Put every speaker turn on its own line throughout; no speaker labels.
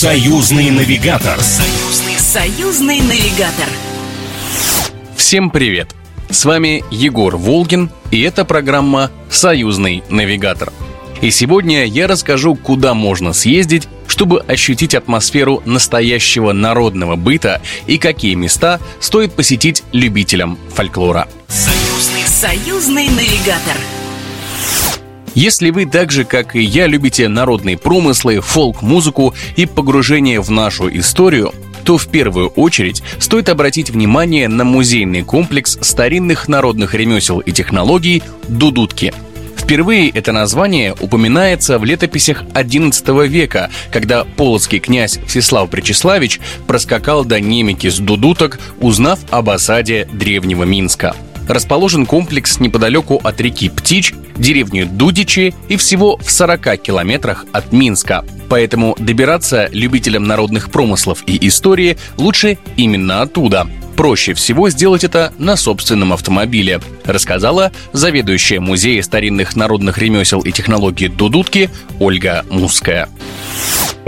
Союзный навигатор.
Союзный, союзный навигатор.
Всем привет! С вами Егор Волгин, и это программа «Союзный навигатор». И сегодня я расскажу, куда можно съездить, чтобы ощутить атмосферу настоящего народного быта и какие места стоит посетить любителям фольклора.
Союзный, союзный навигатор.
Если вы так же, как и я, любите народные промыслы, фолк-музыку и погружение в нашу историю, то в первую очередь стоит обратить внимание на музейный комплекс старинных народных ремесел и технологий «Дудутки», Впервые это название упоминается в летописях XI века, когда полоцкий князь Всеслав Пречеславич проскакал до Немики с Дудуток, узнав об осаде древнего Минска. Расположен комплекс неподалеку от реки Птич, деревни Дудичи и всего в 40 километрах от Минска. Поэтому добираться любителям народных промыслов и истории лучше именно оттуда – проще всего сделать это на собственном автомобиле, рассказала заведующая музея старинных народных ремесел и технологий Дудутки Ольга Муская.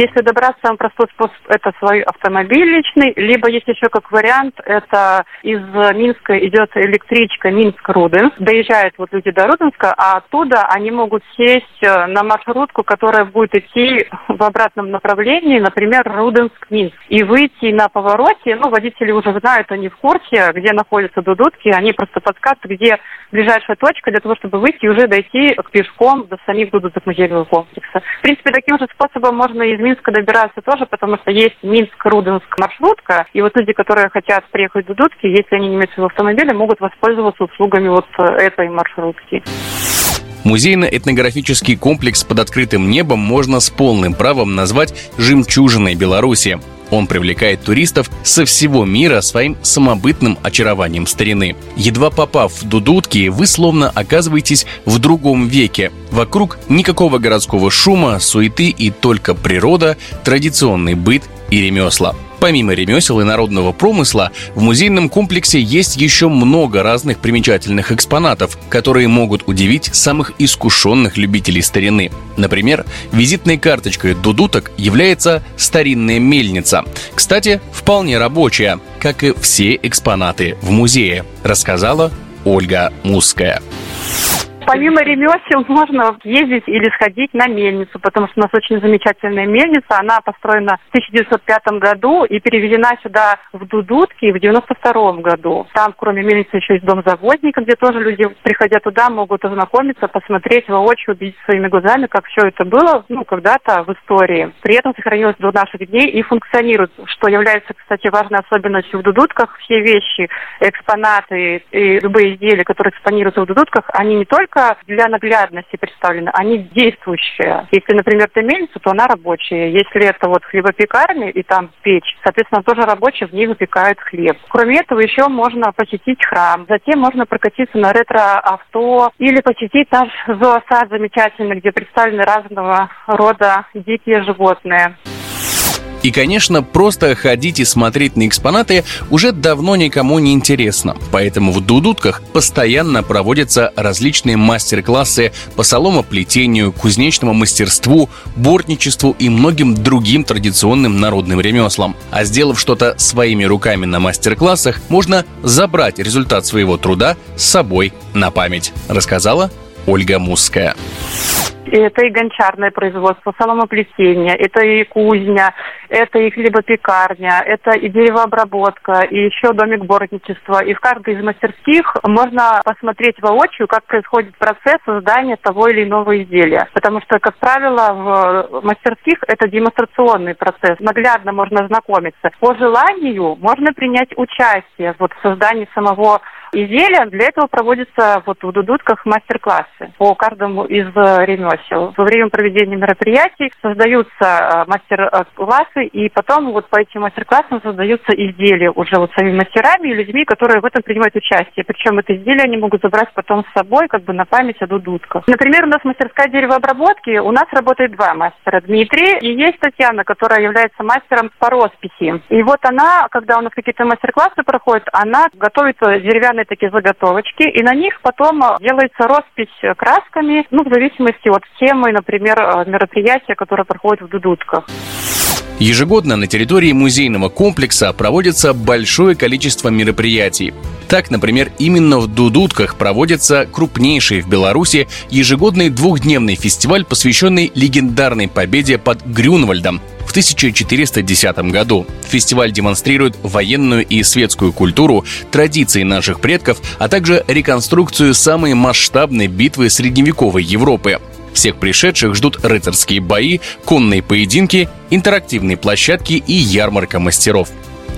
Если добраться, самый простой способ – это свой автомобиль личный, либо есть еще как вариант, это из Минска идет электричка Минск-Руденск, доезжают вот люди до Руденска, а оттуда они могут сесть э, на маршрутку, которая будет идти в обратном направлении, например, Руденск-Минск, и выйти на повороте, ну, водители уже знают, они в курсе, где находятся дудутки, они просто подсказывают, где ближайшая точка для того, чтобы выйти и уже дойти пешком до самих дудуток музейного комплекса. В принципе, таким же способом можно из Минска добираться тоже, потому что есть Минск-Руденск маршрутка, и вот люди, которые хотят приехать в Дудутки, если они не имеют своего автомобиля, могут воспользоваться услугами вот этой маршрутки.
Музейно-этнографический комплекс под открытым небом можно с полным правом назвать «жемчужиной Беларуси». Он привлекает туристов со всего мира своим самобытным очарованием старины. Едва попав в Дудутки, вы словно оказываетесь в другом веке. Вокруг никакого городского шума, суеты и только природа, традиционный быт и ремесла. Помимо ремесел и народного промысла, в музейном комплексе есть еще много разных примечательных экспонатов, которые могут удивить самых искушенных любителей старины. Например, визитной карточкой дудуток является старинная мельница. Кстати, вполне рабочая, как и все экспонаты в музее, рассказала Ольга Муская.
Помимо ремесел можно ездить или сходить на мельницу, потому что у нас очень замечательная мельница. Она построена в 1905 году и переведена сюда в Дудутки в 92 году. Там, кроме мельницы, еще есть дом заводника, где тоже люди, приходя туда, могут ознакомиться, посмотреть воочию, увидеть своими глазами, как все это было, ну, когда-то в истории. При этом сохранилось до наших дней и функционирует, что является, кстати, важной особенностью в Дудутках. Все вещи, экспонаты и любые изделия, которые экспонируются в Дудутках, они не только только для наглядности представлены, они действующие. Если, например, это мельница, то она рабочая. Если это вот хлебопекарня и там печь, соответственно, тоже рабочие в ней выпекают хлеб. Кроме этого, еще можно посетить храм. Затем можно прокатиться на ретро-авто или посетить наш зоосад замечательный, где представлены разного рода дикие животные.
И, конечно, просто ходить и смотреть на экспонаты уже давно никому не интересно. Поэтому в Дудутках постоянно проводятся различные мастер-классы по соломоплетению, кузнечному мастерству, бортничеству и многим другим традиционным народным ремеслам. А сделав что-то своими руками на мастер-классах, можно забрать результат своего труда с собой на память, рассказала Ольга Мусская.
Это и гончарное производство, соломоплетение, это и кузня, это и хлебопекарня, это и деревообработка, и еще домик бортничества. И в каждой из мастерских можно посмотреть воочию, как происходит процесс создания того или иного изделия. Потому что, как правило, в мастерских это демонстрационный процесс. Наглядно можно ознакомиться. По желанию можно принять участие вот, в создании самого изделия. Для этого проводятся вот в Дудутках мастер-классы по каждому из э, ремесел. Во время проведения мероприятий создаются э, мастер-классы, и потом вот по этим мастер-классам создаются изделия уже вот самими мастерами и людьми, которые в этом принимают участие. Причем это изделия они могут забрать потом с собой, как бы на память о Дудутках. Например, у нас мастерская деревообработки, у нас работает два мастера. Дмитрий и есть Татьяна, которая является мастером по росписи. И вот она, когда у нас какие-то мастер-классы проходят, она готовит деревянные специальные такие заготовочки, и на них потом э, делается роспись красками, ну, в зависимости от темы, например, э, мероприятия, которое проходит в Дудутках.
Ежегодно на территории музейного комплекса проводится большое количество мероприятий. Так, например, именно в Дудутках проводится крупнейший в Беларуси ежегодный двухдневный фестиваль, посвященный легендарной победе под Грюнвальдом в 1410 году. Фестиваль демонстрирует военную и светскую культуру, традиции наших предков, а также реконструкцию самой масштабной битвы средневековой Европы. Всех пришедших ждут рыцарские бои, конные поединки, интерактивные площадки и ярмарка мастеров.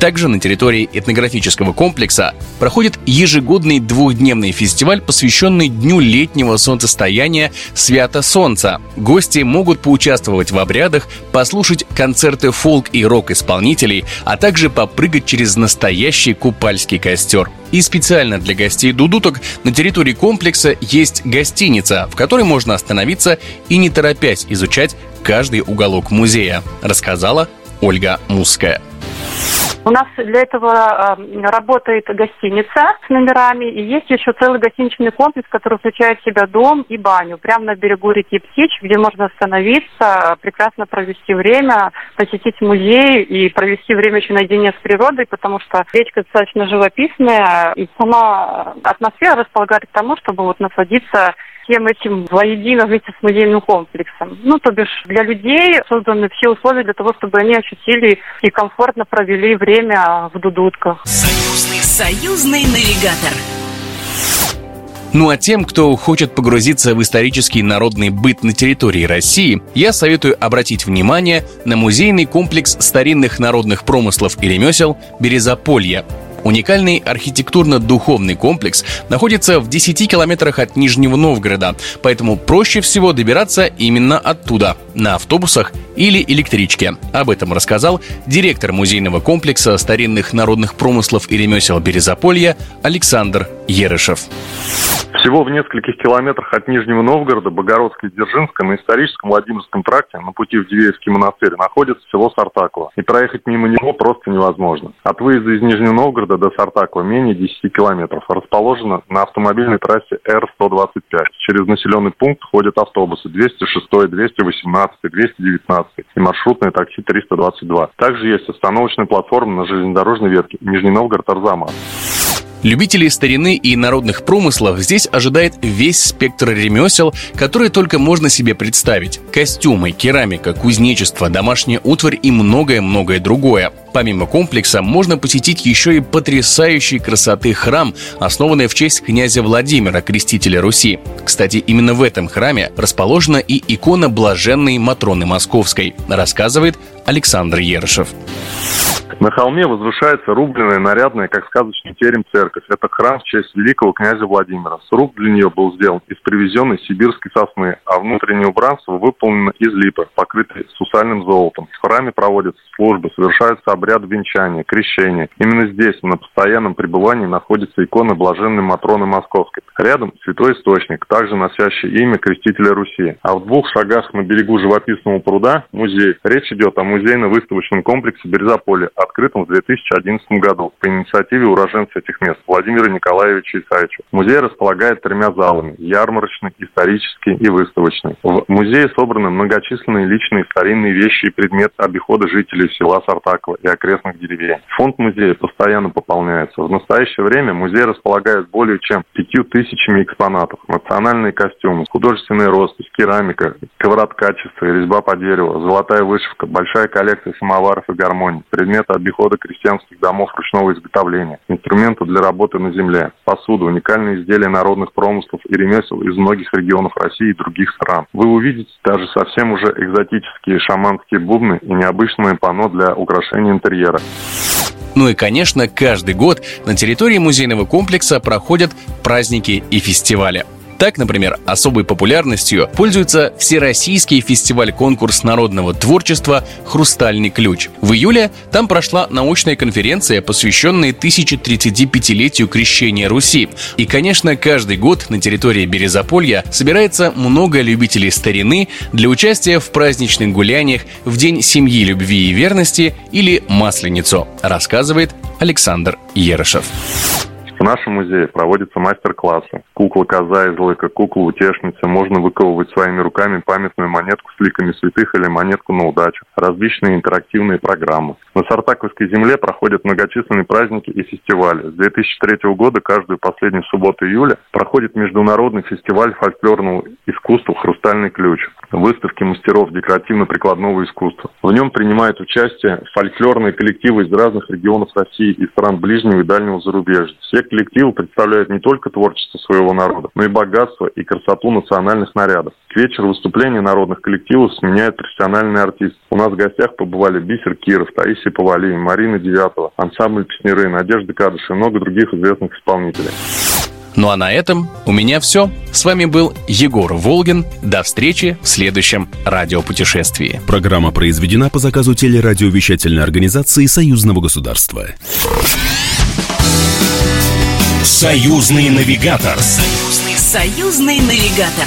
Также на территории этнографического комплекса проходит ежегодный двухдневный фестиваль, посвященный Дню летнего солнцестояния «Свято Солнца». Гости могут поучаствовать в обрядах, послушать концерты фолк и рок-исполнителей, а также попрыгать через настоящий купальский костер. И специально для гостей Дудуток на территории комплекса есть гостиница, в которой можно остановиться и не торопясь изучать каждый уголок музея, рассказала Ольга Муская.
У нас для этого э, работает гостиница с номерами, и есть еще целый гостиничный комплекс, который включает в себя дом и баню, прямо на берегу реки Птич, где можно остановиться, прекрасно провести время, посетить музей и провести время еще наедине с природой, потому что речка достаточно живописная, и сама атмосфера располагает к тому, чтобы вот насладиться всем этим воедино вместе с музейным комплексом. Ну, то бишь, для людей созданы все условия для того, чтобы они ощутили и комфортно провели время в Дудутках.
Союзный, союзный навигатор.
Ну а тем, кто хочет погрузиться в исторический народный быт на территории России, я советую обратить внимание на музейный комплекс старинных народных промыслов и ремесел «Березаполье», Уникальный архитектурно-духовный комплекс находится в 10 километрах от Нижнего Новгорода, поэтому проще всего добираться именно оттуда, на автобусах или электричке. Об этом рассказал директор музейного комплекса старинных народных промыслов и ремесел Березаполья Александр Ерышев.
Всего в нескольких километрах от Нижнего Новгорода, Богородска и Дзержинска на историческом Владимирском тракте на пути в Дивеевский монастырь находится село Сартаково. И проехать мимо него просто невозможно. От выезда из Нижнего Новгорода до Сартакова менее 10 километров. Расположено на автомобильной трассе Р-125. Через населенный пункт ходят автобусы 206, 218, 219 и маршрутное такси 322. Также есть остановочная платформа на железнодорожной ветке Нижний Новгород-Арзамас.
Любителей старины и народных промыслов здесь ожидает весь спектр ремесел, которые только можно себе представить. Костюмы, керамика, кузнечество, домашняя утварь и многое-многое другое. Помимо комплекса можно посетить еще и потрясающий красоты храм, основанный в честь князя Владимира, крестителя Руси. Кстати, именно в этом храме расположена и икона блаженной Матроны Московской, рассказывает Александр Ершев.
На холме возвышается рубленная, нарядная, как сказочный терем церковь. Это храм в честь великого князя Владимира. Сруб для нее был сделан из привезенной сибирской сосны, а внутреннее убранство выполнено из липы, покрытой сусальным золотом. В храме проводятся службы, совершаются обряд венчания, крещения. Именно здесь, на постоянном пребывании, находится икона блаженной Матроны Московской. Рядом святой источник, также носящий имя крестителя Руси. А в двух шагах на берегу живописного пруда музей. Речь идет о музейно-выставочном комплексе Березополе, открытом в 2011 году по инициативе уроженца этих мест Владимира Николаевича Исаевича. Музей располагает тремя залами – ярмарочный, исторический и выставочный. В музее собраны многочисленные личные старинные вещи и предметы обихода жителей села Сартакова и окрестных деревень. Фонд музея постоянно пополняется. В настоящее время музей располагает более чем пятью тысячами экспонатов. Национальные костюмы, художественная роспись, керамика, ковроткачество резьба по дереву, золотая вышивка, большая коллекция самоваров и гармоний, предметы обихода крестьянских домов ручного изготовления, инструменты для работы на земле, посуда, уникальные изделия народных промыслов и ремесел из многих регионов России и других стран. Вы увидите даже совсем уже экзотические шаманские бубны и необычное панно для украшения интерьера.
Ну и, конечно, каждый год на территории музейного комплекса проходят праздники и фестивали. Так, например, особой популярностью пользуется Всероссийский фестиваль-конкурс народного творчества «Хрустальный ключ». В июле там прошла научная конференция, посвященная 1035-летию крещения Руси. И, конечно, каждый год на территории Березополья собирается много любителей старины для участия в праздничных гуляниях в День семьи, любви и верности или Масленицу, рассказывает Александр Ерошев.
В нашем музее проводятся мастер-классы. Кукла коза из лыка, кукла утешница. Можно выковывать своими руками памятную монетку с ликами святых или монетку на удачу. Различные интерактивные программы. На Сартаковской земле проходят многочисленные праздники и фестивали. С 2003 года каждую последнюю субботу июля проходит международный фестиваль фольклорного искусства «Хрустальный ключ» выставки мастеров декоративно-прикладного искусства. В нем принимают участие фольклорные коллективы из разных регионов России и стран ближнего и дальнего зарубежья. Все коллективы представляют не только творчество своего народа, но и богатство и красоту национальных нарядов. К вечеру выступления народных коллективов сменяют профессиональные артисты. У нас в гостях побывали Бисер Киров, Таисия Павалий, Марина Девятова, ансамбль Песнеры, Надежда Кадыш и много других известных исполнителей.
Ну а на этом у меня все. С вами был Егор Волгин. До встречи в следующем радиопутешествии.
Программа произведена по заказу телерадиовещательной организации Союзного государства. Союзный навигатор.
Союзный, союзный навигатор.